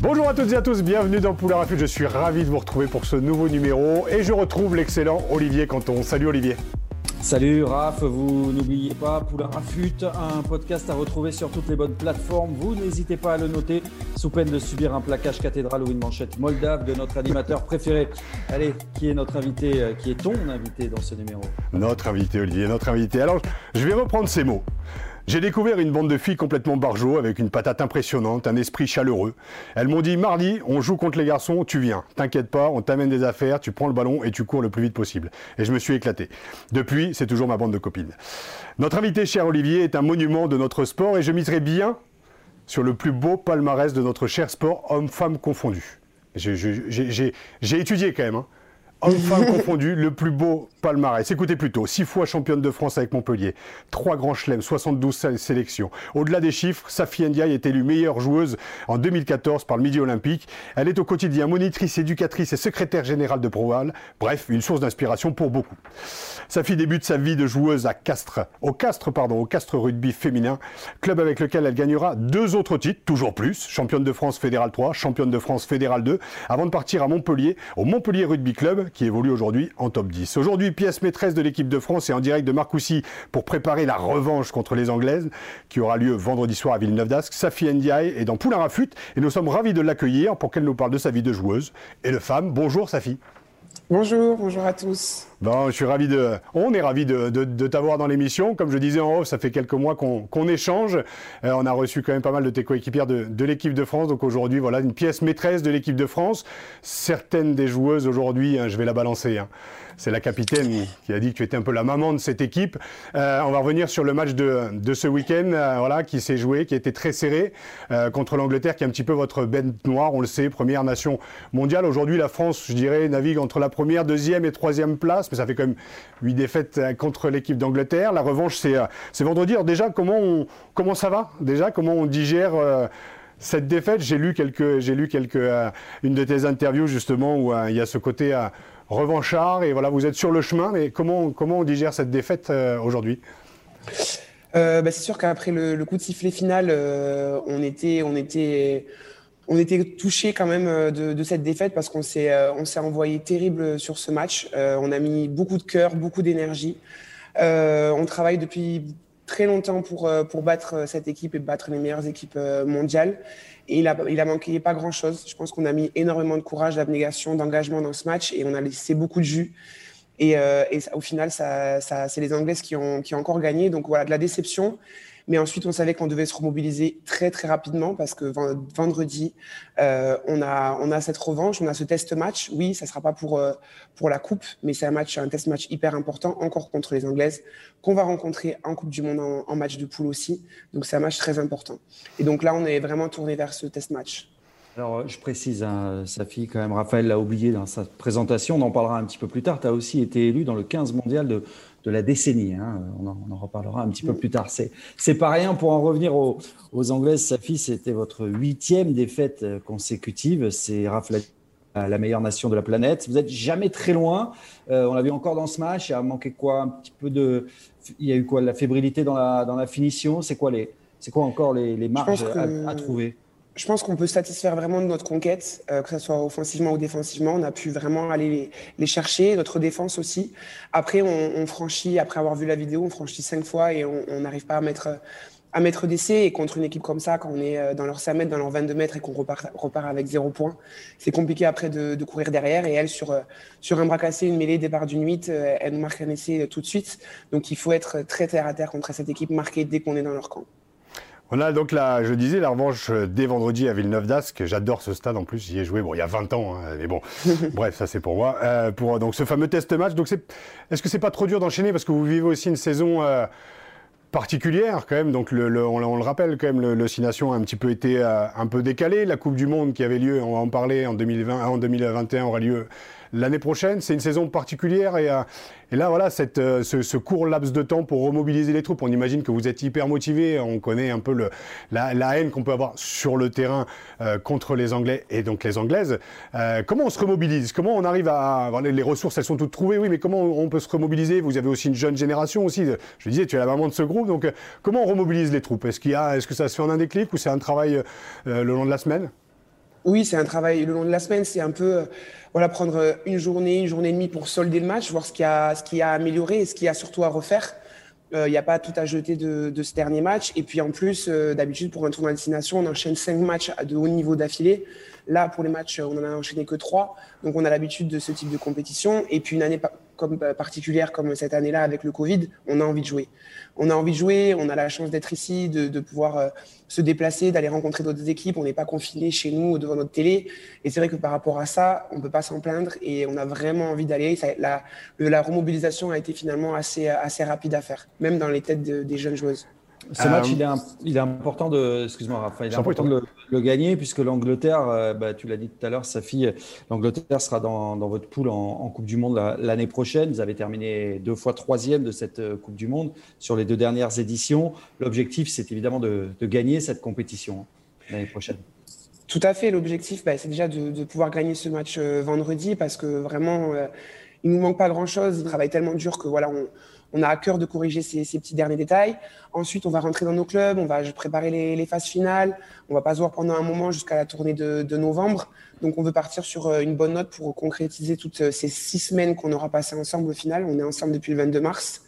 Bonjour à toutes et à tous, bienvenue dans Poulain Rafut. Je suis ravi de vous retrouver pour ce nouveau numéro et je retrouve l'excellent Olivier Canton. Salut Olivier. Salut Raph, vous n'oubliez pas Poulain Rafut, un podcast à retrouver sur toutes les bonnes plateformes. Vous n'hésitez pas à le noter sous peine de subir un plaquage cathédral ou une manchette moldave de notre animateur préféré. Allez, qui est notre invité, euh, qui est ton invité dans ce numéro? Notre invité Olivier, notre invité. Alors, je vais reprendre ces mots. J'ai découvert une bande de filles complètement barjot, avec une patate impressionnante, un esprit chaleureux. Elles m'ont dit Mardi, on joue contre les garçons, tu viens. T'inquiète pas, on t'amène des affaires, tu prends le ballon et tu cours le plus vite possible. Et je me suis éclaté. Depuis, c'est toujours ma bande de copines. Notre invité, cher Olivier, est un monument de notre sport et je miserai bien sur le plus beau palmarès de notre cher sport, hommes-femmes confondus. J'ai étudié quand même. Hein. Hommes-femmes confondus, le plus beau palmarès. Écoutez plutôt, six fois championne de France avec Montpellier, trois grands chelems, 72 sélections. Au-delà des chiffres, Safi Ndiaye est élue meilleure joueuse en 2014 par le Midi Olympique. Elle est au quotidien monitrice, éducatrice et secrétaire générale de Proval. Bref, une source d'inspiration pour beaucoup. Safi débute sa vie de joueuse à Castres, au Castres, pardon, au Castres Rugby féminin, club avec lequel elle gagnera deux autres titres, toujours plus, championne de France Fédéral 3, championne de France Fédéral 2, avant de partir à Montpellier, au Montpellier Rugby Club, qui évolue aujourd'hui en top 10. Aujourd'hui, pièce maîtresse de l'équipe de France et en direct de Marcoussis pour préparer la revanche contre les Anglaises qui aura lieu vendredi soir à Villeneuve d'Ascq. Safi Ndiaye est dans Poulain Rafut et nous sommes ravis de l'accueillir pour qu'elle nous parle de sa vie de joueuse et de femme. Bonjour Safi. Bonjour, bonjour à tous. Je suis ravi de, on est ravi de, t'avoir dans l'émission. Comme je disais en haut, ça fait quelques mois qu'on échange. Euh, on a reçu quand même pas mal de tes coéquipières de, l'équipe de France. Donc aujourd'hui, voilà une pièce maîtresse de l'équipe de France. Certaines des joueuses aujourd'hui, hein, je vais la balancer. Hein, c'est la capitaine qui a dit que tu étais un peu la maman de cette équipe. Euh, on va revenir sur le match de, ce week-end, euh, voilà, qui s'est joué, qui était très serré euh, contre l'Angleterre, qui est un petit peu votre bête noire, on le sait, première nation mondiale. Aujourd'hui, la France, je dirais, navigue entre la première, deuxième et troisième place, mais ça fait quand même huit défaites contre l'équipe d'Angleterre. La revanche, c'est vendredi. Alors déjà, comment, comment ça va? Déjà, comment on digère cette défaite, j'ai lu quelques, j'ai lu quelques, une de tes interviews justement où il y a ce côté revanchard et voilà, vous êtes sur le chemin. Mais comment, comment on digère cette défaite euh, aujourd'hui? Euh, bah, C'est sûr qu'après le, coup de sifflet final, euh, on était, on était, on était touché quand même de, cette défaite parce qu'on s'est, on s'est envoyé terrible sur ce match. on a mis beaucoup de cœur, beaucoup d'énergie. on travaille depuis très longtemps pour, pour battre cette équipe et battre les meilleures équipes mondiales. Et il a, il a manqué pas grand-chose. Je pense qu'on a mis énormément de courage, d'abnégation, d'engagement dans ce match et on a laissé beaucoup de jus. Et, euh, au final, ça, c'est les Anglaises qui ont, qui ont encore gagné. Donc voilà, de la déception. Mais ensuite, on savait qu'on devait se remobiliser très, très rapidement parce que vendredi, euh, on, a, on a cette revanche, on a ce test match. Oui, ça ne sera pas pour, euh, pour la Coupe, mais c'est un match, un test match hyper important, encore contre les Anglaises, qu'on va rencontrer en Coupe du Monde en, match de poule aussi. Donc, c'est un match très important. Et donc là, on est vraiment tourné vers ce test match. Alors, je précise, hein, quand même, Raphaël l'a oublié dans sa présentation, on en parlera un petit peu plus tard. Tu as aussi été élu dans le 15 mondial de, de la décennie. Hein. On, en, reparlera un petit peu plus tard. C'est pas rien pour en revenir aux, Anglaises. Safi, c'était votre huitième défaite euh, consécutive. C'est Raphaël la meilleure nation de la planète. Vous êtes jamais très loin. Euh, on l'a vu encore dans ce match. Il a manqué quoi? Un petit peu de. Il y a eu quoi? La fébrilité dans la, dans la finition. C'est quoi les. Quoi encore les, les marges à, trouver? Je pense qu'on peut satisfaire vraiment de notre conquête, euh, que ce soit offensivement ou défensivement. On a pu vraiment aller les, chercher, notre défense aussi. Après, on, franchit, après avoir vu la vidéo, on franchit cinq fois et on n'arrive pas à mettre, à mettre d'essai. Et contre une équipe comme ça, quand on est euh, dans leurs 5 mètres, dans leurs 22 mètres et qu'on repart, repart avec zéro point, c'est compliqué après de, de, courir derrière. Et elle, sur, euh, sur un bras cassé, une mêlée, départ d'une 8, elle nous marque un essai tout de suite. Donc il faut être très terre à terre contre cette équipe, marquée dès qu'on est dans leur camp. On a donc la, je disais, la revanche dès vendredi à Villeneuve d'Ascq. J'adore ce stade en plus, j'y ai joué, bon, il y a 20 ans, hein, mais bon, bref, ça c'est pour moi. Euh, pour donc ce fameux test match. Donc est-ce que c'est pas trop dur d'enchaîner? Parce que vous vivez aussi une saison euh, particulière quand même. Donc le, on, le rappelle quand même, le, a un petit peu été euh, un peu décalé. La Coupe du Monde qui avait lieu, on va en parler en 2020, en 2021 aura lieu l'année prochaine. C'est une saison particulière et, euh, là, voilà, euh, ce, court laps de temps pour remobiliser les troupes. On imagine que vous êtes hyper motivé. On connaît un peu la, haine qu'on peut avoir sur le terrain euh, contre les Anglais et donc les Anglaises. comment on se remobilise? Comment on arrive à. les ressources, elles sont toutes trouvées, oui, mais comment on peut se remobiliser? Vous avez aussi une jeune génération aussi. Je disais, tu es la maman de ce groupe. Donc, comment on remobilise les troupes? Est-ce qu'il y a, est-ce que ça se fait en un déclic ou c'est un travail le long de la semaine? Oui, c'est un travail le long de la semaine. C'est un peu voilà, prendre une journée, une journée et demie pour solder le match, voir ce qui a, ce a amélioré et ce qu'il y a surtout à refaire. Il n'y a pas tout à jeter de, de, ce dernier match. Et puis en plus, d'habitude, pour un tournoi de destination, on enchaîne cinq matchs de haut niveau d'affilée. Là, pour les matchs, on en a enchaîné que trois. Donc, on a l'habitude de ce type de compétition. Et puis, une année comme, euh, particulière comme cette année-là avec le Covid, on a envie de jouer. On a envie de jouer, on a la chance d'être ici, de, pouvoir euh, se déplacer, d'aller rencontrer d'autres équipes. On n'est pas confiné chez nous devant notre télé. Et c'est vrai que par rapport à ça, on ne peut pas s'en plaindre et on a vraiment envie d'aller. La, la, remobilisation a été finalement assez, assez rapide à faire, même dans les têtes des jeunes joueuses. Ce match, euh, il, est il est, important de, excuse-moi Raphaël, il est important de le, gagner puisque l'Angleterre, euh, bah, tu l'as dit tout à l'heure, Safi, l'Angleterre sera dans, dans, votre poule en, Coupe du Monde l'année prochaine. Vous avez terminé deux fois troisième de cette euh, Coupe du Monde sur les deux dernières éditions. L'objectif, c'est évidemment de, de, gagner cette compétition hein, l'année prochaine. Tout à fait. L'objectif, bah, c'est déjà de, de, pouvoir gagner ce match vendredi parce que vraiment, il nous manque pas grand-chose. Il travaille tellement dur que voilà, on on a à cœur de corriger ces, petits derniers détails. Ensuite, on va rentrer dans nos clubs, on va préparer les, phases finales. On va pas se voir pendant un moment jusqu'à la tournée de, novembre. Donc, on veut partir sur euh, une bonne note pour concrétiser toutes euh, ces six semaines qu'on aura passées ensemble au final. On est ensemble depuis le 22 mars.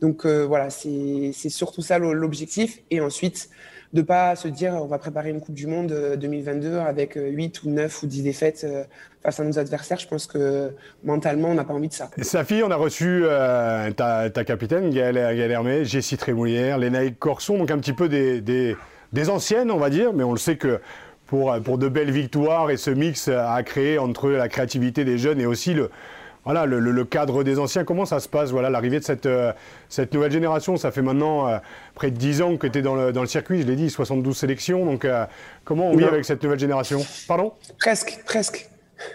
Donc, euh, voilà, c'est surtout ça l'objectif. Et ensuite, de pas se dire on va préparer une Coupe du Monde 2022 euh, avec 8 euh, ou 9 ou 10 défaites euh, face à nos adversaires. Je pense que mentalement, on n'a pas envie de ça. Safi, on a reçu ta, capitaine, Gaëlle, Hermé, Jessie Trémouillère, Lénaïque Corson, donc un petit peu des, des, anciennes, on va dire, mais on le sait que pour, pour de belles victoires et ce mix à créer entre la créativité des jeunes et aussi le, voilà, le, cadre des anciens, comment ça se passe voilà, L'arrivée de cette, euh, cette nouvelle génération, ça fait maintenant euh, près de 10 ans que tu es dans le, dans le, circuit, je l'ai dit, 72 sélections. Donc euh, comment on vit avec cette nouvelle génération? Pardon? Presque, presque.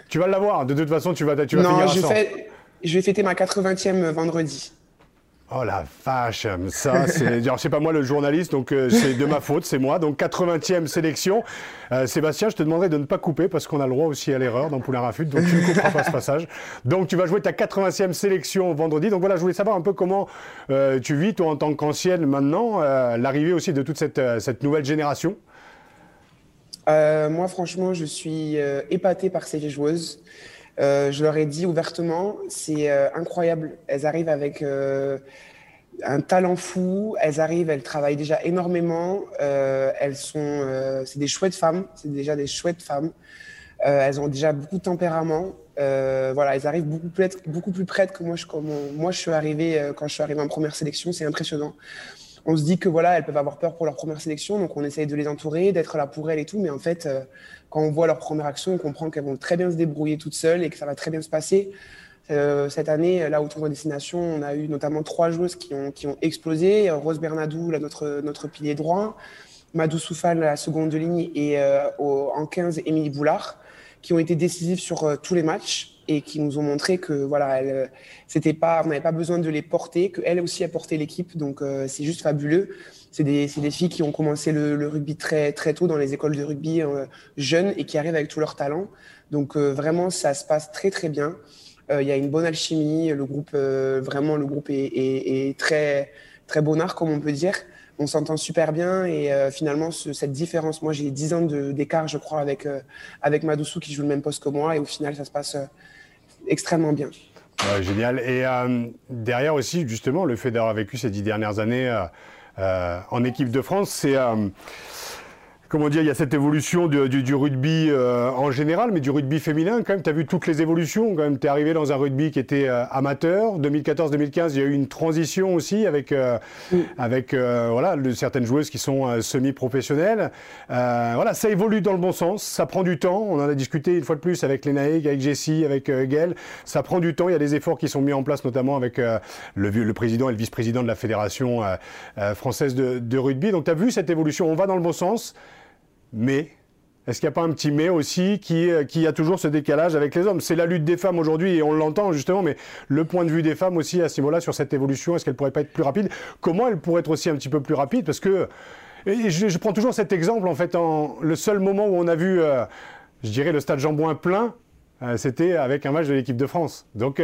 Tu vas l'avoir, de toute façon, tu vas, tu vas non, finir je, je vais fêter ma 80e vendredi. Oh la vache, ça c'est, alors c'est pas moi le journaliste, donc euh, c'est de ma faute, c'est moi. Donc 80e sélection. Euh, Sébastien, je te demanderai de ne pas couper parce qu'on a le droit aussi à l'erreur dans Poulain Rafut, donc tu ne couperas pas ce passage. Donc tu vas jouer ta 80e sélection vendredi. Donc voilà, je voulais savoir un peu comment euh, tu vis toi en tant qu'ancienne maintenant, l'arrivée aussi de toute cette, cette nouvelle génération. moi franchement, je suis épaté par ces joueuses. Euh, je leur ai dit ouvertement, c'est euh, incroyable. Elles arrivent avec euh, un talent fou. Elles arrivent, elles travaillent déjà énormément. elles sont, c'est des chouettes femmes. C'est déjà des chouettes femmes. elles ont déjà beaucoup de tempérament. voilà, elles arrivent beaucoup plus, beaucoup plus prêtes que moi. Moi, je suis arrivé quand je suis arrivé en première sélection. C'est impressionnant on se dit que voilà, elles peuvent avoir peur pour leur première sélection, donc on essaye de les entourer, d'être là pour elles et tout. Mais en fait, euh, quand on voit leur première action, on comprend qu'elles vont très bien se débrouiller toutes seules et que ça va très bien se passer. Euh, cette année, là au tournoi destination, on a eu notamment trois joueuses qui ont, qui ont explosé. Rose Bernadou, notre, notre pilier droit, Madou Soufal, la seconde de ligne, et euh, en 15, Émilie Boulard, qui ont été décisives sur tous les matchs et qui nous ont montré que voilà, euh, c'était pas, on n'avait pas besoin de les porter, qu'elle aussi a porté l'équipe, donc euh, c'est juste fabuleux. C'est des, des, filles qui ont commencé le, rugby très, très tôt dans les écoles de rugby euh, jeunes et qui arrivent avec tout leur talent. Donc vraiment, ça se passe très très bien. Il y a une bonne alchimie, le groupe, vraiment, le groupe est, très, très bonnard, comme on peut dire on s'entend super bien et finalement cette différence, moi j'ai 10 ans d'écart je crois avec, avec Madoussou qui joue le même poste que moi et au final ça se passe extrêmement bien. génial. Et euh, derrière aussi, justement, le fait d'avoir vécu ces dix dernières années euh, euh, en équipe de France, c'est comment dire, il y a cette évolution du, rugby euh, en général, mais du rugby féminin quand même. Tu as vu toutes les évolutions quand même. Tu es arrivé dans un rugby qui était euh, amateur. 2014-2015, il y a eu une transition aussi avec, euh, avec voilà, certaines joueuses qui sont semi-professionnelles. voilà, ça évolue dans le bon sens. Ça prend du temps. On en a discuté une fois de plus avec Lénaïque, avec Jessie, avec Gaël. Ça prend du temps. Il y a des efforts qui sont mis en place, notamment avec le, le, président et le vice-président de la Fédération française de, de rugby. Donc tu as vu cette évolution. On va dans le bon sens. Mais est-ce qu'il n'y a pas un petit mais aussi qui, euh, qui a toujours ce décalage avec les hommes? C'est la lutte des femmes aujourd'hui et on l'entend justement, mais le point de vue des femmes aussi à ce niveau-là sur cette évolution, est-ce qu'elle pourrait pas être plus rapide? Comment elle pourrait être aussi un petit peu plus rapide? Parce que je, prends toujours cet exemple en fait, le seul moment où on a vu, euh, je dirais, le stade Jambouin plein, euh, c'était avec un match de l'équipe de France. Donc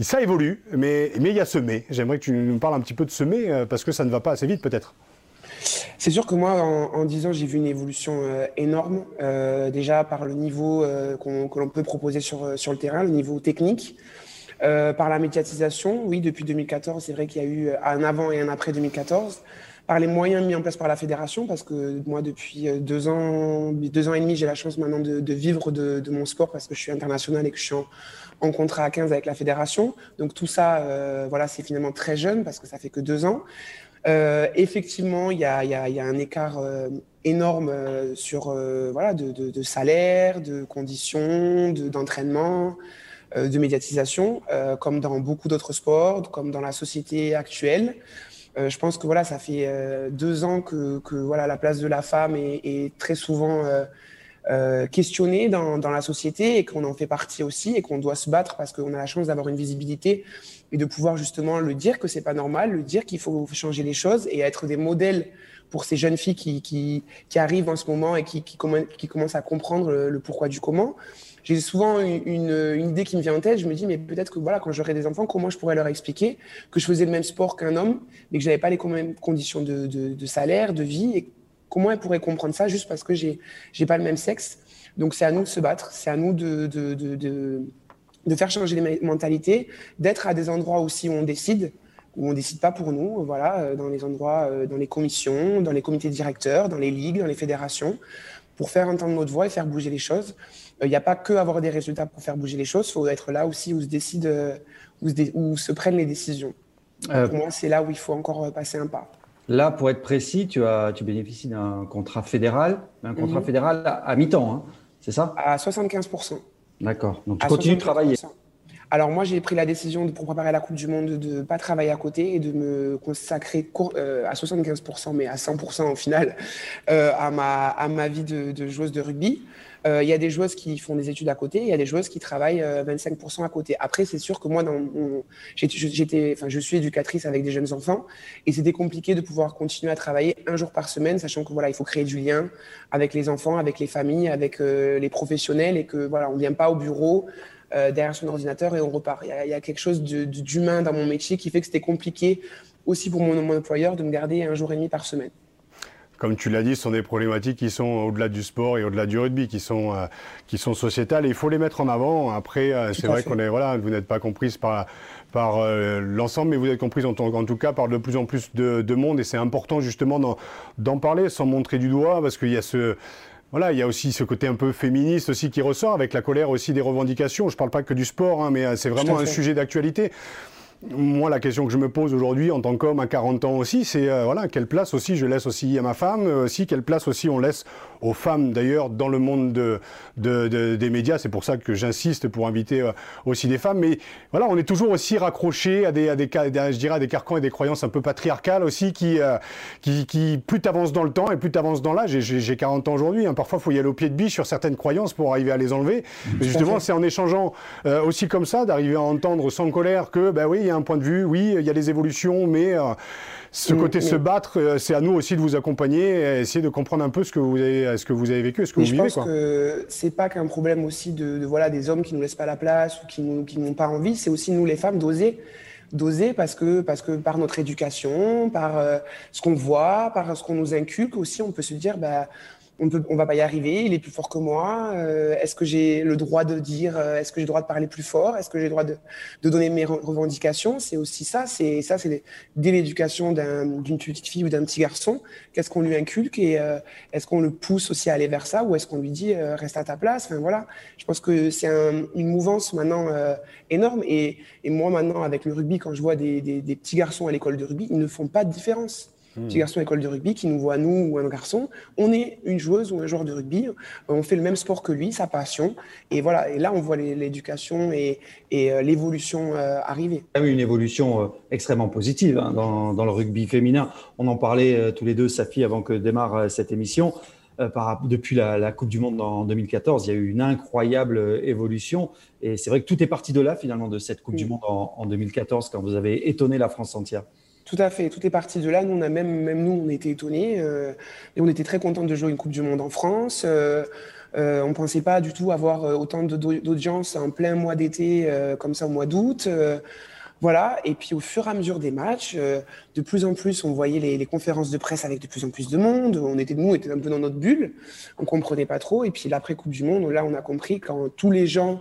ça évolue, mais, mais il y a ce mais. J'aimerais que tu nous parles un petit peu de ce mais, parce que ça ne va pas assez vite peut-être. C'est sûr que moi, en, 10 ans, j'ai vu une évolution énorme, déjà par le niveau que l'on peut proposer sur, le terrain, le niveau technique. par la médiatisation, oui, depuis 2014, c'est vrai qu'il y a eu un avant et un après 2014 par les moyens mis en place par la fédération, parce que moi, depuis euh, deux ans, deux ans et demi, j'ai la chance maintenant de, vivre de, mon sport parce que je suis international et que je suis en, contrat à 15 avec la fédération. Donc tout ça, euh, voilà, c'est finalement très jeune parce que ça fait que deux ans. Euh, effectivement, il y a, un écart énorme sur voilà de, de, salaire, de conditions, d'entraînement. de médiatisation, comme dans beaucoup d'autres sports, comme dans la société actuelle. Euh, je pense que voilà, ça fait euh, deux ans que, voilà, la place de la femme est très souvent euh, questionnée dans, la société et qu'on en fait partie aussi et qu'on doit se battre parce qu'on a la chance d'avoir une visibilité et de pouvoir justement le dire que c'est pas normal, le dire qu'il faut changer les choses et être des modèles pour ces jeunes filles qui, arrivent en ce moment et qui, commencent à comprendre le pourquoi du comment j'ai souvent une, idée qui me vient en tête. Je me dis, mais peut-être que voilà, quand j'aurai des enfants, comment je pourrais leur expliquer que je faisais le même sport qu'un homme, mais que j'avais pas les mêmes conditions de, salaire, de vie, et comment elles pourraient comprendre ça juste parce que j'ai n'ai pas le même sexe. Donc c'est à nous de se battre, c'est à nous de, de, de, faire changer les mentalités, d'être à des endroits aussi où on décide où on décide pas pour nous, voilà, euh, dans les endroits, euh, dans les commissions, dans les comités directeurs, dans les ligues, dans les fédérations, pour faire entendre notre voix et faire bouger les choses. Il n'y a pas que avoir des résultats pour faire bouger les choses, il faut être là aussi où se décide, où se, où se prennent les décisions. Euh, pour moi, c'est là où il faut encore passer un pas. Là, pour être précis, tu, as, tu bénéficies d'un contrat fédéral, un contrat mhm. fédéral à, mi-temps, hein, c'est ça? À 75%. D'accord. Donc tu continues de travailler. Alors moi, j'ai pris la décision de, pour préparer la Coupe du Monde de ne pas travailler à côté et de me consacrer euh, à 75%, mais à 100% au final, euh, à, ma, à ma vie de, joueuse de rugby. Euh, il y a des joueuses qui font des études à côté, il y a des joueuses qui travaillent 25% euh, à côté. Après, c'est sûr que moi, j'étais, je suis éducatrice avec des jeunes enfants et c'était compliqué de pouvoir continuer à travailler un jour par semaine, sachant que voilà, il faut créer du lien avec les enfants, avec les familles, avec les professionnels et que voilà, on vient pas au bureau. Derrière son ordinateur et on repart. Il y a, quelque chose d'humain dans mon métier qui fait que c'était compliqué aussi pour mon, mon employeur de me garder un jour et demi par semaine comme tu l'as dit, ce sont des problématiques qui sont au-delà du sport et au-delà du rugby, qui sont, euh, qui sont sociétales. Et il faut les mettre en avant. Après, euh, c'est vrai qu'on est, voilà, vous n'êtes pas comprise par, par euh, l'ensemble, mais vous êtes comprise en, en, tout cas par de plus en plus de, de monde. Et c'est important justement d'en parler sans montrer du doigt, parce qu'il y a ce voilà, il y a aussi ce côté un peu féministe aussi qui ressort avec la colère aussi des revendications. Je ne parle pas que du sport, hein, mais c'est vraiment un sujet d'actualité moi, la question que je me pose aujourd'hui en tant qu'homme à 40 ans aussi, c'est euh, voilà, quelle place aussi je laisse aussi à ma femme, euh, aussi quelle place aussi on laisse aux femmes d'ailleurs dans le monde de, de, des médias. C'est pour ça que j'insiste pour inviter euh, aussi des femmes. Mais voilà, on est toujours aussi raccroché à des, à des, je dirais à des carcans et des croyances un peu patriarcales aussi qui, qui, qui, plus tu avances dans le temps et plus tu avances dans l'âge. J'ai 40 ans aujourd'hui. Hein, parfois, il faut y aller au pied de biche sur certaines croyances pour arriver à les enlever. Mais justement, c'est en échangeant aussi comme ça d'arriver à entendre sans colère que, ben oui, il y a un point de vue, oui, il y a des évolutions, mais euh, ce côté se battre, euh, c'est à nous aussi de vous accompagner et essayer de comprendre un peu ce que vous avez, ce que vous avez vécu, ce que vous vivez. Je pense que c'est pas qu'un problème aussi de, voilà des hommes qui nous laissent pas la place ou qui qui n'ont pas envie, c'est aussi nous les femmes d'oser d'oser parce que parce que par notre éducation, par euh, ce qu'on voit, par ce qu'on nous inculque aussi, on peut se dire bah on ne on va pas y arriver, il est plus fort que moi. Euh, est-ce que j'ai le droit de dire, euh, est-ce que j'ai le droit de parler plus fort Est-ce que j'ai le droit de, donner mes revendications C'est aussi ça, c'est ça, c'est dès l'éducation d'une petite fille ou d'un petit garçon, qu'est-ce qu'on lui inculque et euh, est-ce qu'on le pousse aussi à aller vers ça ou est-ce qu'on lui dit reste à ta place Enfin voilà, je pense que c'est une mouvance maintenant énorme et, moi maintenant avec le rugby, quand je vois des petits garçons à l'école de rugby, ils ne font pas de différence. Hmm. Petit garçon école de rugby qui nous voit, nous ou un garçon, on est une joueuse ou un joueur de rugby, on fait le même sport que lui, sa passion. Et voilà, et là, on voit l'éducation et, euh, l'évolution euh, arriver. Il y a eu une évolution euh, extrêmement positive hein, dans, le rugby féminin. On en parlait tous les deux, Safi, avant que démarre cette émission. depuis la, Coupe du Monde en 2014, il y a eu une incroyable évolution. Et c'est vrai que tout est parti de là, finalement, de cette Coupe du Monde en, en 2014, quand vous avez étonné la France entière. Tout à fait, tout est parti de là. Nous, on même, nous, on était étonnés euh, et on était très contents de jouer une Coupe du Monde en France. Euh, euh, on ne pensait pas du tout avoir autant d'audience en plein mois d'été comme ça au mois d'août. Voilà, et puis au fur et à mesure des matchs, de plus en plus, on voyait les, conférences de presse avec de plus en plus de monde. On était, nous, on était un peu dans notre bulle, on comprenait pas trop. Et puis l'après Coupe du Monde, là, on a compris quand tous les gens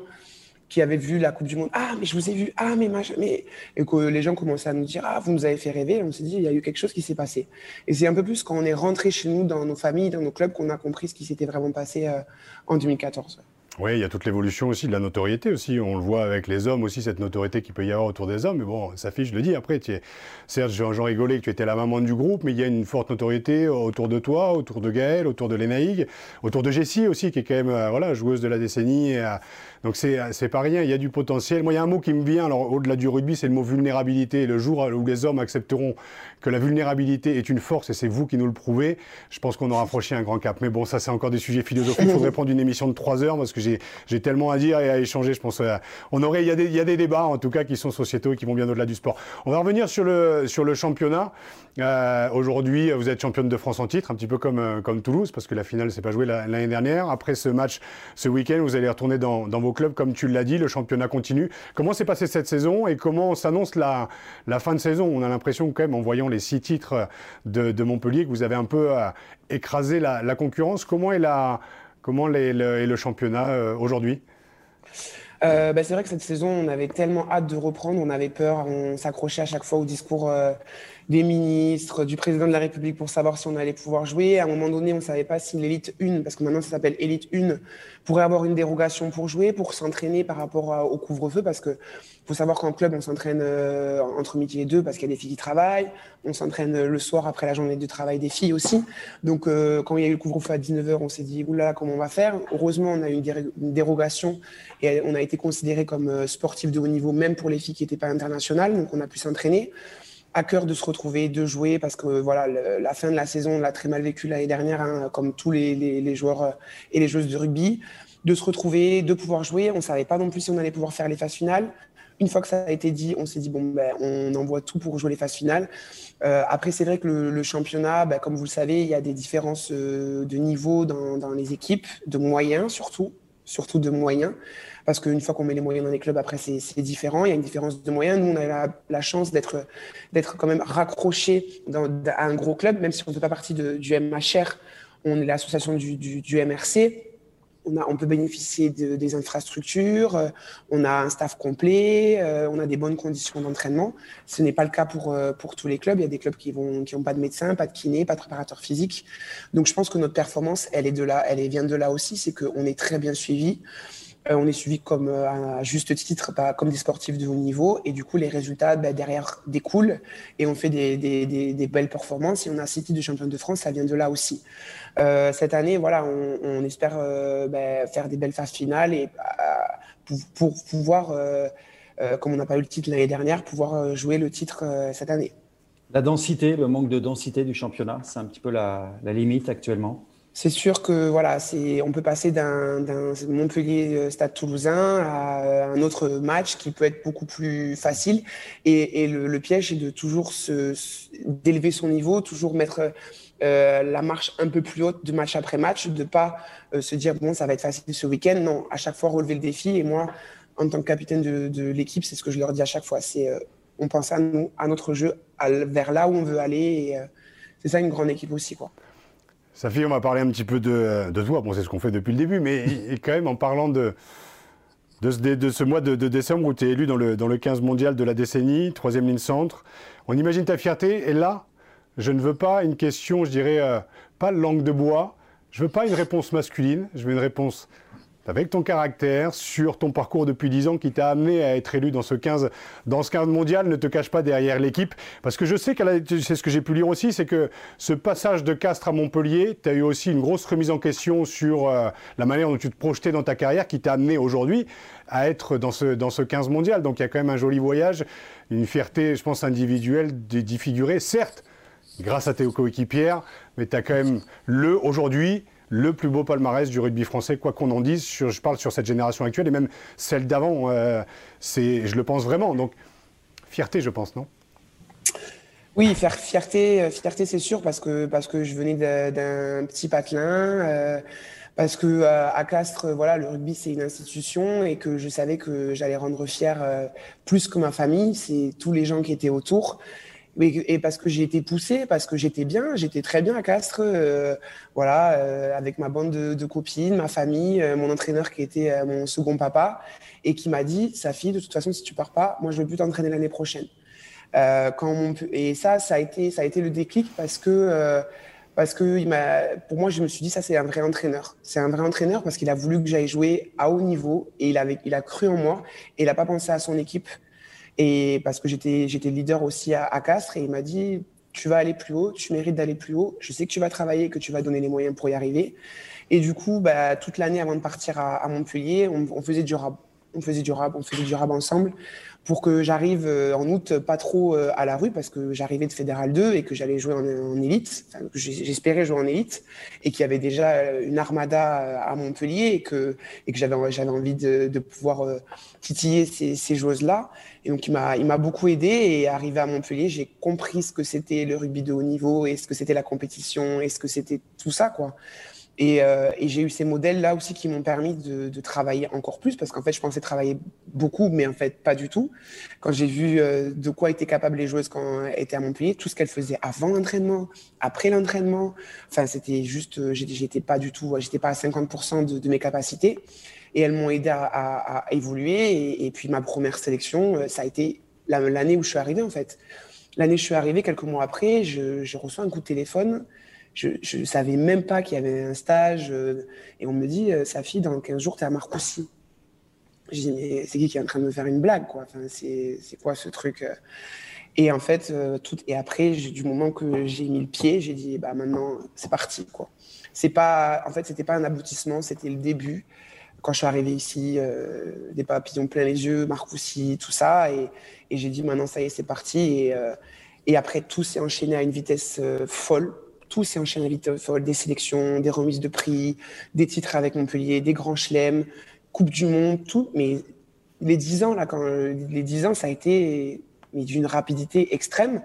qui avaient vu la Coupe du Monde, ah mais je vous ai vu, ah mais machin, mais et que les gens commençaient à nous dire, ah vous nous avez fait rêver. on s'est dit, il y a eu quelque chose qui s'est passé. Et c'est un peu plus quand on est rentré chez nous, dans nos familles, dans nos clubs, qu'on a compris ce qui s'était vraiment passé euh, en 2014. Oui, il y a toute l'évolution aussi de la notoriété aussi. On le voit avec les hommes aussi, cette notoriété qu'il peut y avoir autour des hommes. Mais bon, ça fiche, je le dis après. Tu es, certes, j'en rigolais que tu étais la maman du groupe, mais il y a une forte notoriété autour de toi, autour de Gaël, autour de Lénaïg, autour de Jessie aussi, qui est quand même euh, voilà, joueuse de la décennie. Euh, donc c'est pas rien, il y a du potentiel. Moi, il y a un mot qui me vient, alors au-delà du rugby, c'est le mot vulnérabilité. Le jour où les hommes accepteront que la vulnérabilité est une force, et c'est vous qui nous le prouvez, je pense qu'on aura franchi un grand cap. Mais bon, ça, c'est encore des sujets philosophiques. Il faudrait prendre une émission de trois heures, parce que j'ai tellement à dire et à échanger. Je pense euh, on aurait, il y, a des, il y, a des, débats, en tout cas, qui sont sociétaux et qui vont bien au-delà du sport. On va revenir sur le, sur le championnat. Euh, Aujourd'hui, vous êtes championne de France en titre, un petit peu comme, euh, comme Toulouse, parce que la finale s'est pas jouée l'année dernière. Après ce match, ce week-end, vous allez retourner dans vos club, comme tu l'as dit, le championnat continue. Comment s'est passée cette saison et comment s'annonce la, fin de saison? On a l'impression quand même, en voyant les six titres de, Montpellier, que vous avez un peu euh, écrasé la, concurrence. Comment est, la, comment est le, championnat euh, aujourd'hui? Euh, bah, c'est vrai que cette saison, on avait tellement hâte de reprendre, on avait peur, on s'accrochait à chaque fois au discours des ministres, du président de la République pour savoir si on allait pouvoir jouer. À un moment donné, on ne savait pas si l'élite 1, parce que maintenant ça s'appelle élite 1, pourrait avoir une dérogation pour jouer, pour s'entraîner par rapport au couvre-feu, parce que faut savoir qu'en club, on s'entraîne euh, entre midi et deux parce qu'il y a des filles qui travaillent. On s'entraîne le soir après la journée de travail des filles aussi. Donc, euh, quand il y a eu le couvre-feu à 19h, on s'est dit, oula, comment on va faire? Heureusement, on a eu une, dérogation et on a été considéré comme euh, sportif de haut niveau, même pour les filles qui n'étaient pas internationales. Donc, on a pu s'entraîner à cœur de se retrouver, de jouer, parce que voilà, la fin de la saison, on l'a très mal vécu l'année dernière, hein, comme tous les, joueurs euh, et les joueuses de rugby, de se retrouver, de pouvoir jouer. On ne savait pas non plus si on allait pouvoir faire les phases finales. Une fois que ça a été dit, on s'est dit, bon, ben, on envoie tout pour jouer les phases finales. Euh, après, c'est vrai que le, championnat, ben, comme vous le savez, il y a des différences euh, de niveau dans, dans les équipes, de moyens surtout, surtout de moyens parce qu'une fois qu'on met les moyens dans les clubs, après, c'est différent. Il y a une différence de moyens. Nous, on a la, chance d'être quand même raccroché à un gros club, même si on ne fait pas partie du MHR, on est l'association du, MRC. On, peut bénéficier de, des infrastructures, on a un staff complet, euh, on a des bonnes conditions d'entraînement. Ce n'est pas le cas pour, euh, pour tous les clubs. Il y a des clubs qui n'ont qui pas de médecin, pas de kiné, pas de préparateur physique. Donc je pense que notre performance, elle, est de là, elle vient de là aussi, c'est qu'on est très bien suivi. Euh, on est suivi comme euh, à juste titre, bah, comme des sportifs de haut niveau, et du coup les résultats bah, derrière découlent et on fait des, belles performances. Et on a six titres de champion de France, ça vient de là aussi. Euh, cette année, voilà, on, espère bah, faire des belles phases finales et pour, pouvoir, comme on n'a pas eu le titre l'année dernière, pouvoir jouer le titre cette année. La densité, le manque de densité du championnat, c'est un petit peu la limite actuellement. C'est sûr que voilà, c'est on peut passer d'un Montpellier euh, Stade Toulousain à euh, un autre match qui peut être beaucoup plus facile. Et, le, piège est de toujours se, d'élever son niveau, toujours mettre euh, la marche un peu plus haute de match après match, de pas se dire bon ça va être facile ce week-end. Non, à chaque fois relever le défi. Et moi, en tant que capitaine de, l'équipe, c'est ce que je leur dis à chaque fois. C'est on pense à nous, à notre jeu, vers là où on veut aller. Et c'est ça une grande équipe aussi quoi. Safi, on va parler un petit peu de, toi. Bon, c'est ce qu'on fait depuis le début, mais quand même en parlant de, de, ce, mois de, décembre où tu es élu dans le, dans le 15 mondial de la décennie, troisième ligne centre. On imagine ta fierté. Et là, je ne veux pas une question, je dirais, euh, pas langue de bois. Je veux pas une réponse masculine. Je veux une réponse avec ton caractère, sur ton parcours depuis 10 ans qui t'a amené à être élu dans ce 15, dans ce 15 mondial, ne te cache pas derrière l'équipe. Parce que je sais que c'est ce que j'ai pu lire aussi, c'est que ce passage de Castres à Montpellier, tu as eu aussi une grosse remise en question sur euh, la manière dont tu te projetais dans ta carrière qui t'a amené aujourd'hui à être dans ce, dans ce 15 mondial. Donc il y a quand même un joli voyage, une fierté, je pense, individuelle d'y figurer, certes, grâce à tes coéquipières, mais tu as quand même le, aujourd'hui, le plus beau palmarès du rugby français, quoi qu'on en dise. je parle sur cette génération actuelle et même celle d'avant. Euh, je le pense vraiment. Donc, fierté, je pense, non? Oui, faire fierté, fierté c'est sûr, parce que, parce que je venais d'un petit patelin parce que euh, à Castres, voilà, le rugby c'est une institution et que je savais que j'allais rendre fier euh, plus que ma famille, c'est tous les gens qui étaient autour. Et, parce que j'ai été poussé, parce que j'étais bien, j'étais très bien à Castres, euh, voilà, avec ma bande de, copines, ma famille, mon entraîneur qui était mon second papa et qui m'a dit, sa fille, de toute façon, si tu pars pas, moi je veux plus t'entraîner l'année prochaine. quand et ça, ça a été, ça a été le déclic parce que parce que il m'a, pour moi, je me suis dit, ça, c'est un vrai entraîneur. C'est un vrai entraîneur parce qu'il a voulu que j'aille jouer à haut niveau et il, avait, il a cru en moi et il n'a pas pensé à son équipe. Et parce que j'étais, leader aussi à, Castres et il m'a dit, tu vas aller plus haut, tu mérites d'aller plus haut. Je sais que tu vas travailler, que tu vas donner les moyens pour y arriver. Et du coup, bah, toute l'année avant de partir à, à Montpellier, on, on, faisait du rap. On faisait du rap, on faisait du rap ensemble pour que j'arrive euh, en août pas trop euh, à la rue parce que j'arrivais de Fédéral 2 et que j'allais jouer en, élite, enfin, j'espérais jouer en élite et qu'il y avait déjà euh, une armada à Montpellier et que, et que j'avais, j'avais envie de, de pouvoir titiller ces, ces joueuses-là. Et donc, il m'a, il m'a beaucoup aidé et arrivé à Montpellier, j'ai compris ce que c'était le rugby de haut niveau et ce que c'était la compétition et ce que c'était tout ça, quoi. Euh, et, j'ai eu ces modèles-là aussi qui m'ont permis de, travailler encore plus, parce qu'en fait, je pensais travailler beaucoup, mais en fait, pas du tout. Quand j'ai vu euh, de quoi étaient capables les joueuses quand elles étaient à Montpellier, tout ce qu'elles faisaient avant l'entraînement, après l'entraînement, enfin, c'était juste, euh, j'étais pas du tout, j'étais pas à 50% de, mes capacités. Et elles m'ont aidé à, évoluer. Et, puis, ma première sélection, ça a été l'année où je suis arrivé, en fait. L'année où je suis arrivé, quelques mois après, je, je reçois un coup de téléphone je ne savais même pas qu'il y avait un stage. Euh, et on me dit, euh, sa fille, dans 15 jours, tu es à Marcoussis. Je dis, mais c'est qui qui est en train de me faire une blague quoi? Enfin, C'est quoi ce truc euh? Et en fait, tout, et après, du moment que j'ai mis le pied, j'ai dit, bah maintenant, c'est parti. quoi. C'est pas, en fait, c'était pas un aboutissement, c'était le début. Quand je suis arrivé ici, des papillons plein les yeux, Marcoussis, tout ça. Et, et j'ai dit, maintenant, ça y est, c'est parti. Et, et après, tout s'est enchaîné à une vitesse folle tout s'est enchaîné vite, des sélections, des remises de prix, des titres avec Montpellier, des grands chelems, Coupe du Monde, tout. Mais les dix ans, là, quand, les dix ans, ça a été d'une rapidité extrême.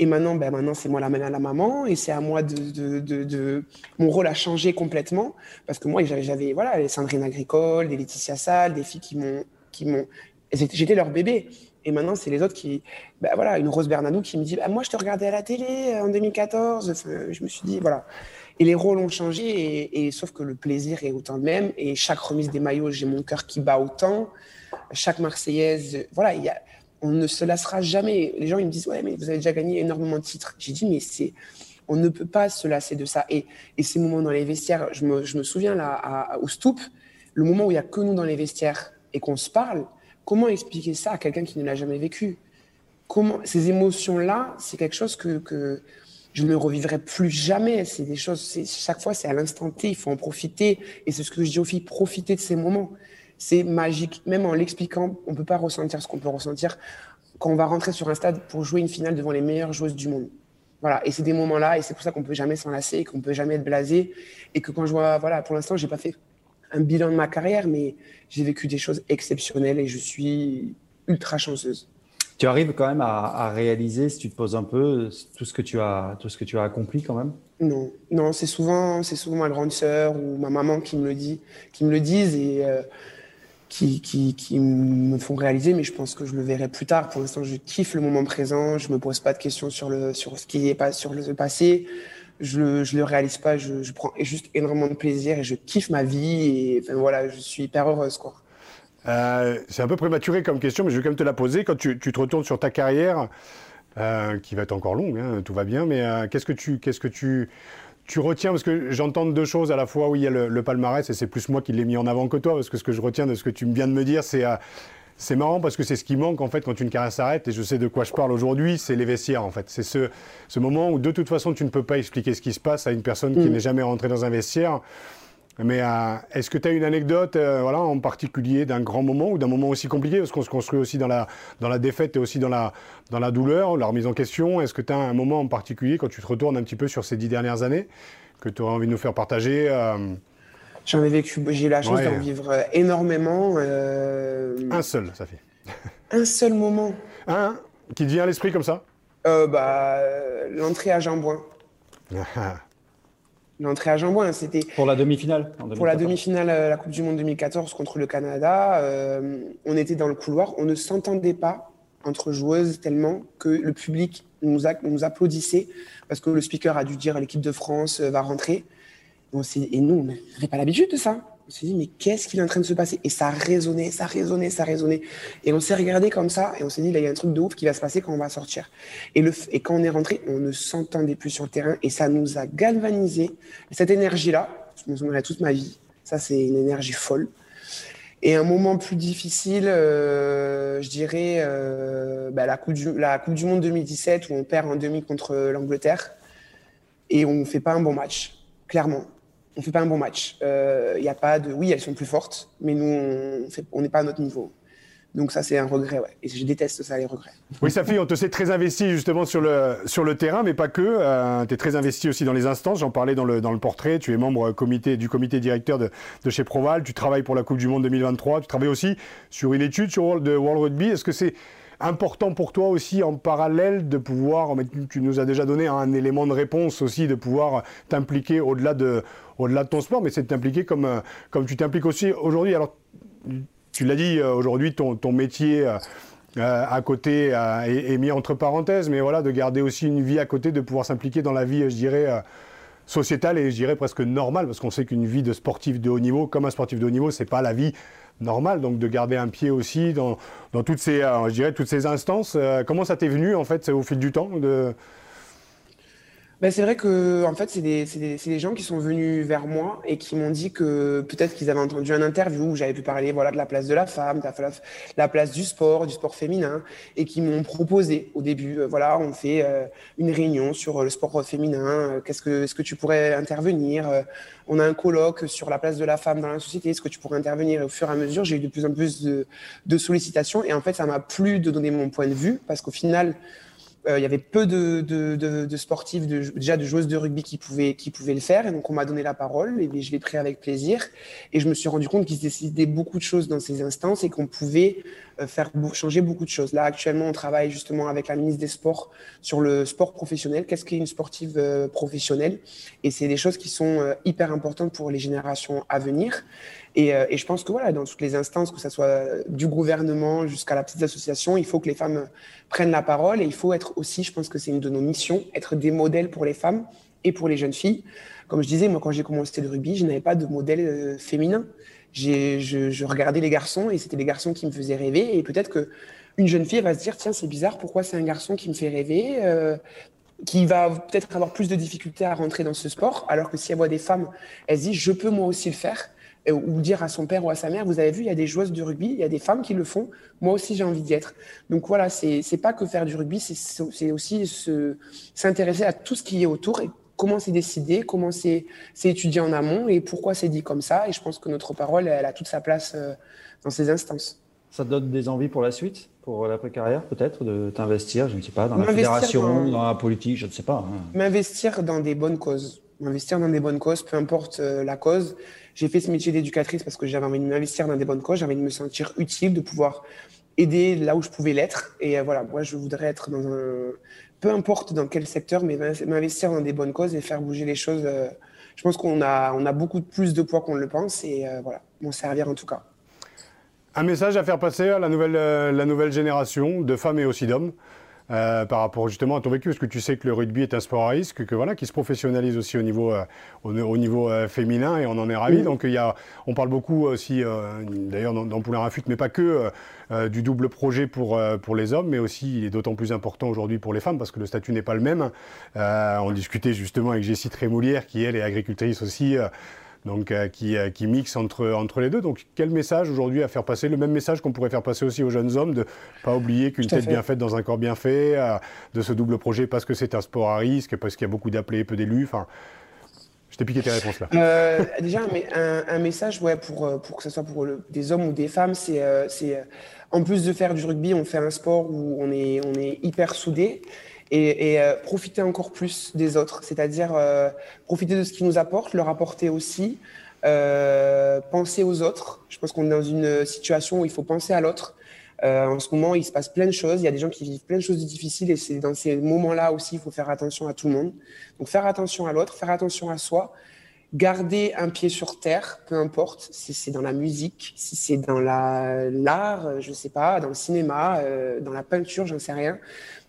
Et maintenant, ben maintenant c'est moi la, la maman et c'est à moi de, de, de, Mon rôle a changé complètement parce que moi, j'avais voilà, les Sandrine Agricole, des Laetitia Salle, des filles qui m'ont J'étais leur bébé. Et maintenant, c'est les autres qui. Ben voilà, une Rose Bernadou qui me dit ah, Moi, je te regardais à la télé euh, en 2014. je me suis dit, voilà. Et les rôles ont changé, et, sauf que le plaisir est autant le même. Et chaque remise des maillots, j'ai mon cœur qui bat autant. Chaque Marseillaise, voilà, on ne se lassera jamais. Les gens, ils me disent Ouais, mais vous avez déjà gagné énormément de titres. J'ai dit Mais c'est. On ne peut pas se lasser de ça. Et, ces moments dans les vestiaires, je me, souviens là, au Stoop, le moment où il n'y a que nous dans les vestiaires et qu'on se parle, Comment expliquer ça à quelqu'un qui ne l'a jamais vécu? Comment ces émotions-là, c'est quelque chose que, je ne revivrai plus jamais. C'est des choses. Chaque fois, c'est à l'instant T. Il faut en profiter. Et c'est ce que je dis aux filles profiter de ces moments. C'est magique. Même en l'expliquant, on ne peut pas ressentir ce qu'on peut ressentir quand on va rentrer sur un stade pour jouer une finale devant les meilleures joueuses du monde. Voilà. Et c'est des moments-là, et c'est pour ça qu'on peut jamais s'en lasser, qu'on peut jamais être blasé, et que quand je vois, voilà, pour l'instant, j'ai pas fait un bilan de ma carrière, mais j'ai vécu des choses exceptionnelles et je suis ultra chanceuse. Tu arrives quand même à, réaliser, si tu te poses un peu, tout ce que tu as, tout ce que tu as accompli quand même? Non, non, c'est souvent, c'est souvent ma grande sœur ou ma maman qui me le dit, qui me le disent et euh, qui, qui, qui, me font réaliser. Mais je pense que je le verrai plus tard. Pour l'instant, je kiffe le moment présent. Je me pose pas de questions sur le, sur ce qui est pas sur le passé je ne le réalise pas, je, prends juste énormément de plaisir et je kiffe ma vie et voilà, je suis hyper heureuse. Quoi. Euh, c'est un peu prématuré comme question, mais je vais quand même te la poser. Quand tu, tu te retournes sur ta carrière, euh, qui va être encore longue, hein, tout va bien, mais euh, qu'est-ce que tu, qu'est-ce que tu, tu retiens? Parce que j'entends deux choses à la fois. Oui, il y a le, le palmarès, et c'est plus moi qui l'ai mis en avant que toi, parce que ce que je retiens de ce que tu viens de me dire, c'est c'est marrant parce que c'est ce qui manque en fait quand une carrière s'arrête, et je sais de quoi je parle aujourd'hui, c'est les vestiaires en fait. C'est ce, ce moment où de toute façon tu ne peux pas expliquer ce qui se passe à une personne qui mm. n'est jamais rentrée dans un vestiaire. Mais euh, est-ce que tu as une anecdote euh, voilà, en particulier d'un grand moment ou d'un moment aussi compliqué? Parce qu'on se construit aussi dans la, dans la défaite et aussi dans la, dans la douleur, la remise en question. Est-ce que tu as un moment en particulier quand tu te retournes un petit peu sur ces dix dernières années que tu aurais envie de nous faire partager euh, J'en ai vécu, j'ai eu la chance d'en vivre euh, énormément. Euh, un seul, ça fait. un seul moment. Un qui te vient à l'esprit comme ça? Bah, L'entrée à Jambouin. L'entrée à Jambouin, c'était. Pour la demi-finale Pour la demi-finale, la Coupe du Monde 2014 contre le Canada, on était dans le couloir, on ne s'entendait pas entre joueuses tellement que le public nous, nous applaudissait parce que le speaker a dû dire l'équipe de France va rentrer. Et, nous, on n'avait pas l'habitude de ça. On s'est dit, mais qu'est-ce qui est en train de se passer? Et ça résonnait, ça résonnait, ça résonnait. Et on s'est regardé comme ça et on s'est dit, là, il y a un truc de ouf qui va se passer quand on va sortir. Et, le, et quand on est rentré, on ne s'entendait plus sur le terrain et ça nous a galvanisé. cette énergie-là, je me souviendrai toute ma vie. Ça, c'est une énergie folle. Et un moment plus difficile, euh, je dirais euh, bah, la, coupe du, la Coupe du Monde 2017 où on perd en demi contre l'Angleterre et on ne fait pas un bon match, clairement on fait pas un bon match. Il euh, y a pas de, oui, elles sont plus fortes, mais nous, on n'est pas à notre niveau. Donc ça, c'est un regret, ouais. Et je déteste ça, les regrets. Oui, Safi, on te sait très investi justement sur le, sur le terrain, mais pas que. Euh, tu es très investi aussi dans les instances. J'en parlais dans le, dans le portrait. Tu es membre comité, du comité directeur de, de, chez Proval. Tu travailles pour la Coupe du Monde 2023. Tu travailles aussi sur une étude sur de World Rugby. Est-ce que c'est important pour toi aussi en parallèle de pouvoir, tu nous as déjà donné un élément de réponse aussi, de pouvoir t'impliquer au-delà de, de ton sport, mais c'est de t'impliquer comme, euh, comme tu t'impliques aussi aujourd'hui. Alors, tu l'as dit, euh, aujourd'hui, ton, ton métier euh, à côté est, mis entre parenthèses, mais voilà, de garder aussi une vie à côté, de pouvoir s'impliquer dans la vie, je dirais, sociétale et je dirais presque normale, parce qu'on sait qu'une vie de sportif de haut niveau, comme un sportif de haut niveau, c'est pas la vie normale, donc de garder un pied aussi dans, dans toutes ces, instances. comment ça t'est venu, en fait, au fil du temps ben, c'est vrai que en fait, c'est des, des, des, gens qui sont venus vers moi et qui m'ont dit que peut-être qu'ils avaient entendu un interview où j'avais pu parler voilà, de la place de la femme, de la, la place du sport, du sport féminin, et qui m'ont proposé au début, euh, voilà, on fait euh, une réunion sur le sport féminin, euh, qu'est-ce que, est-ce que tu pourrais intervenir On a un colloque sur la place de la femme dans la société, est-ce que tu pourrais intervenir Et au fur et à mesure, j'ai eu de plus en plus de, de sollicitations et en fait, ça m'a plu de donner mon point de vue parce qu'au final, il y avait peu de, de, de, de sportifs, déjà de joueuses de rugby qui pouvaient, qui pouvaient le faire. Et donc, on m'a donné la parole et je l'ai pris avec plaisir. Et je me suis rendu compte qu'il se décidait beaucoup de choses dans ces instances et qu'on pouvait euh, faire changer beaucoup de choses. Là, actuellement, on travaille justement avec la ministre des Sports sur le sport professionnel. Qu'est-ce qu'est une sportive euh, professionnelle Et c'est des choses qui sont hyper importantes pour les générations à venir. Et, je pense que voilà, dans toutes les instances, que ce soit du gouvernement jusqu'à la petite association, il faut que les femmes prennent la parole et il faut être aussi, je pense que c'est une de nos missions, être des modèles pour les femmes et pour les jeunes filles. Comme je disais, moi, quand j'ai commencé le rugby, je n'avais pas de modèle euh, féminin. Je, regardais les garçons et c'était les garçons qui me faisaient rêver. Et peut-être que une jeune fille va se dire tiens, c'est bizarre, pourquoi c'est un garçon qui me fait rêver euh, qui va peut-être avoir plus de difficultés à rentrer dans ce sport, alors que si elle voit des femmes, elle se dit je peux moi aussi le faire ou dire à son père ou à sa mère, vous avez vu, il y a des joueuses de rugby, il y a des femmes qui le font, moi aussi j'ai envie d'y être. Donc voilà, c'est pas que faire du rugby, c'est aussi s'intéresser à tout ce qui est autour comment c'est décidé, comment c'est étudié en amont et pourquoi c'est dit comme ça. Et je pense que notre parole, elle a toute sa place euh, dans ces instances. Ça te donne des envies pour la suite, pour l'après-carrière peut-être, de t'investir, je ne sais pas, dans la fédération, dans... la politique, je ne sais pas. Hein. M'investir dans des bonnes causes. M'investir dans des bonnes causes, peu importe euh, la cause. J'ai fait ce métier d'éducatrice parce que j'avais envie de m'investir dans des bonnes causes, j'avais envie de me sentir utile, de pouvoir aider là où je pouvais l'être. Et euh, voilà, moi, je voudrais être dans un. Peu importe dans quel secteur, mais m'investir dans des bonnes causes et faire bouger les choses. Euh, je pense qu'on a, beaucoup plus de poids qu'on le pense et euh, voilà, m'en servir en tout cas. Un message à faire passer à la nouvelle, la nouvelle génération de femmes et aussi d'hommes euh, par rapport justement à ton vécu Parce que tu sais que le rugby est un sport à risque, que voilà, qui se professionnalise aussi au niveau, euh, au, niveau euh, féminin et on en est ravis. Donc il y a, on parle beaucoup aussi, d'ailleurs dans, dans Poulain Rafut, mais pas que du double projet pour, pour les hommes, mais aussi il est d'autant plus important aujourd'hui pour les femmes parce que le statut n'est pas le même. on discutait justement avec Jessie Trémoulière qui elle est agricultrice aussi donc euh, qui, euh, qui mixe entre, entre les deux. Donc quel message aujourd'hui à faire passer? Le même message qu'on pourrait faire passer aussi aux jeunes hommes, de ne pas oublier qu'une tête bien faite dans un corps bien fait, euh, de ce double projet parce que c'est un sport à risque, parce qu'il y a beaucoup d'appelés, peu d'élus. Enfin, je t'ai piqué tes réponses là. déjà, un, un, message ouais, pour, pour que ce soit pour des hommes ou des femmes, c'est en plus de faire du rugby, on fait un sport où on est, on est hyper soudés et, euh, profiter encore plus des autres, c'est-à-dire euh, profiter de ce qu'ils nous apportent, leur apporter aussi, euh, penser aux autres. Je pense qu'on est dans une situation où il faut penser à l'autre. Euh, en ce moment, il se passe plein de choses. Il y a des gens qui vivent plein de choses difficiles et c'est dans ces moments-là aussi, il faut faire attention à tout le monde. Donc faire attention à l'autre, faire attention à soi, garder un pied sur terre, peu importe si c'est dans la musique, si c'est dans l'art, je sais pas, dans le cinéma, euh, dans la peinture, j'en sais rien,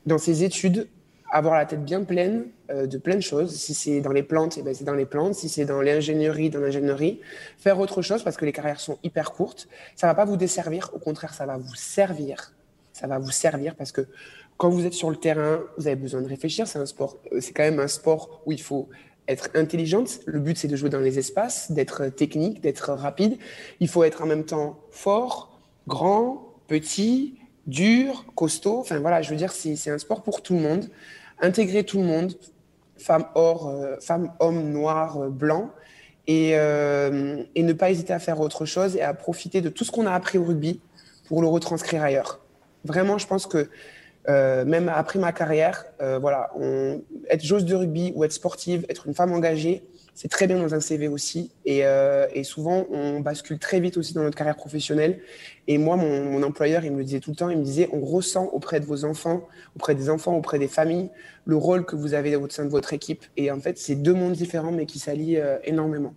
dans ses études, avoir la tête bien pleine euh, de plein de choses. Si c'est dans les plantes, eh ben c'est dans les plantes. Si c'est dans l'ingénierie, dans l'ingénierie. Faire autre chose parce que les carrières sont hyper courtes. Ça va pas vous desservir. Au contraire, ça va vous servir. Ça va vous servir parce que quand vous êtes sur le terrain, vous avez besoin de réfléchir. C'est un sport. Euh, c'est quand même un sport où il faut être intelligente. Le but, c'est de jouer dans les espaces, d'être technique, d'être rapide. Il faut être en même temps fort, grand, petit, dur, costaud. Enfin voilà, je veux dire, c'est un sport pour tout le monde. Intégrer tout le monde, femme, or, euh, femme homme, noir, euh, blanc, et, euh, et, ne pas hésiter à faire autre chose et à profiter de tout ce qu'on a appris au rugby pour le retranscrire ailleurs. Vraiment, je pense que euh, même après ma carrière, voilà, être joueuse de rugby ou être sportive, être une femme engagée, c'est très bien dans un CV aussi. Et, euh, et, souvent, on bascule très vite aussi dans notre carrière professionnelle. Et moi, mon, employeur, il me le disait tout le temps, il me disait, on ressent auprès de vos enfants, auprès des enfants, auprès des familles, le rôle que vous avez au sein de votre équipe. Et en fait, c'est deux mondes différents, mais qui s'allient euh, énormément.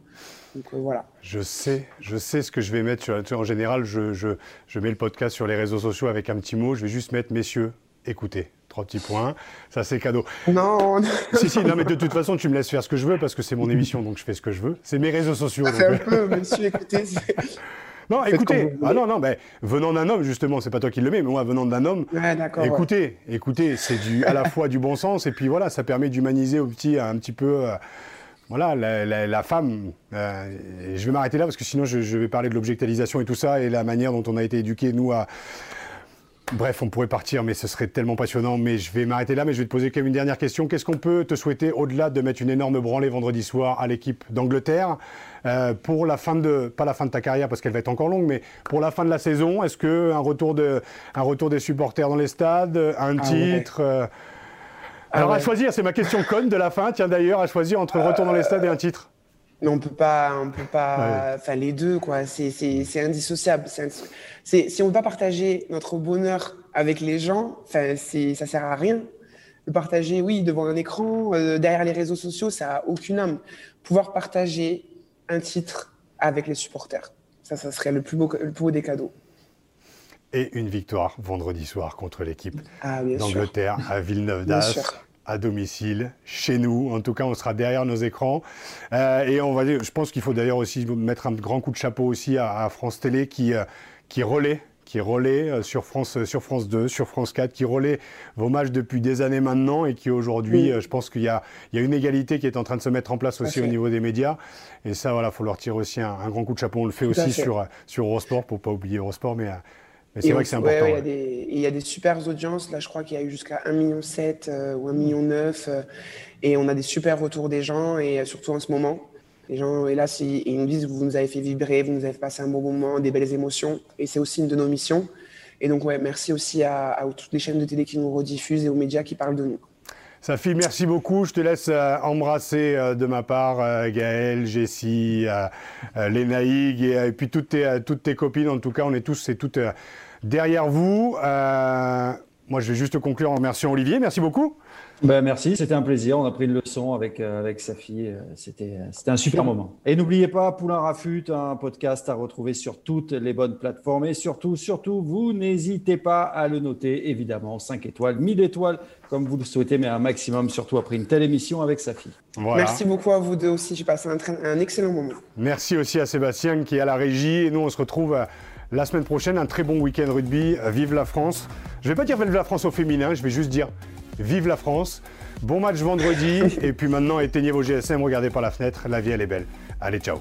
Donc euh, voilà. Je sais, je sais ce que je vais mettre. Sur, en général, je, je mets le podcast sur les réseaux sociaux avec un petit mot. Je vais juste mettre, messieurs, écoutez. Trois petits points, ça c'est cadeau. Non, Si, si, non, mais de toute façon, tu me laisses faire ce que je veux parce que c'est mon émission, donc je fais ce que je veux. C'est mes réseaux sociaux. Ça fait un peu, monsieur, écoutez. Non, écoutez, ah non, non, mais venant d'un homme, justement, c'est pas toi qui le mets, mais moi, venant d'un homme, ouais, écoutez, ouais. écoutez, c'est du, à la fois du bon sens, et puis voilà, ça permet d'humaniser au petit un petit peu. Euh, voilà, la, la, la femme, euh, je vais m'arrêter là parce que sinon je, je vais parler de l'objectalisation et tout ça et la manière dont on a été éduqués, nous, à, Bref, on pourrait partir, mais ce serait tellement passionnant. Mais je vais m'arrêter là, mais je vais te poser quand même une dernière question. Qu'est-ce qu'on peut te souhaiter au-delà de mettre une énorme branlée vendredi soir à l'équipe d'Angleterre euh, pour la fin de, pas la fin de ta carrière parce qu'elle va être encore longue, mais pour la fin de la saison Est-ce que un retour de, un retour des supporters dans les stades, un ah, titre ouais. euh... Alors ah, ouais. à choisir, c'est ma question conne de la fin. Tiens d'ailleurs, à choisir entre le retour dans les stades et un titre. Mais on peut pas, on peut pas, enfin ouais. les deux quoi. C'est c'est indissociable. C'est si on veut pas partager notre bonheur avec les gens, enfin c'est ça sert à rien. Le partager, oui, devant un écran, euh, derrière les réseaux sociaux, ça a aucune âme. Pouvoir partager un titre avec les supporters, ça, ça serait le plus beau, le plus beau des cadeaux. Et une victoire vendredi soir contre l'équipe ah, d'Angleterre à Villeneuve d'Ascq à domicile, chez nous. En tout cas, on sera derrière nos écrans. Euh, et on va dire, je pense qu'il faut d'ailleurs aussi mettre un grand coup de chapeau aussi à, à France Télé qui, euh, qui relaie qui relaie euh, sur France, sur France 2, sur France 4, qui relaie vos matchs depuis des années maintenant et qui aujourd'hui, oui. je pense qu'il y, y a, une égalité qui est en train de se mettre en place aussi au niveau des médias. Et ça, voilà, il faut leur tirer aussi un, un, grand coup de chapeau. On le fait Tout aussi sur, sur Eurosport, pour ne pas oublier Eurosport, mais mais c'est vrai que c'est important. Ouais, ouais. Il, y des, il, y a des, super audiences. Là, je crois qu'il y a eu jusqu'à 1,7 million euh, ou 1,9 million. Euh, et on a des super retours des gens, et euh, surtout en ce moment. Les gens, et là, ils nous disent vous nous avez fait vibrer, vous nous avez fait passer un bon moment, des belles émotions. Et c'est aussi une de nos missions. Et donc, ouais, merci aussi à, à, toutes les chaînes de télé qui nous rediffusent et aux médias qui parlent de nous. Safi, merci beaucoup. Je te laisse euh, embrasser euh, de ma part Gaëlle, Jessie, Lénaïg et, et, puis toutes tes, toutes tes copines. En tout cas, on est tous et toutes derrière vous. Euh, moi, je vais juste conclure en remerciant Olivier. Merci beaucoup. Ben, merci, c'était un plaisir. On a pris une leçon avec, euh, avec sa fille. C'était un super moment. Et n'oubliez pas, Poulain Rafut, un podcast à retrouver sur toutes les bonnes plateformes. Et surtout, surtout, vous n'hésitez pas à le noter, évidemment, 5 étoiles, 1000 étoiles, comme vous le souhaitez, mais un maximum, surtout après une telle émission avec sa fille. Voilà. Merci beaucoup à vous deux aussi. J'ai passé un, un, excellent moment. Merci aussi à Sébastien qui est à la régie. Et nous, on se retrouve. À la semaine prochaine, un très bon week-end rugby. Vive la France. Je ne vais pas dire vive la France au féminin, je vais juste dire vive la France. Bon match vendredi. et puis maintenant, éteignez vos GSM, regardez par la fenêtre. La vie, elle est belle. Allez, ciao.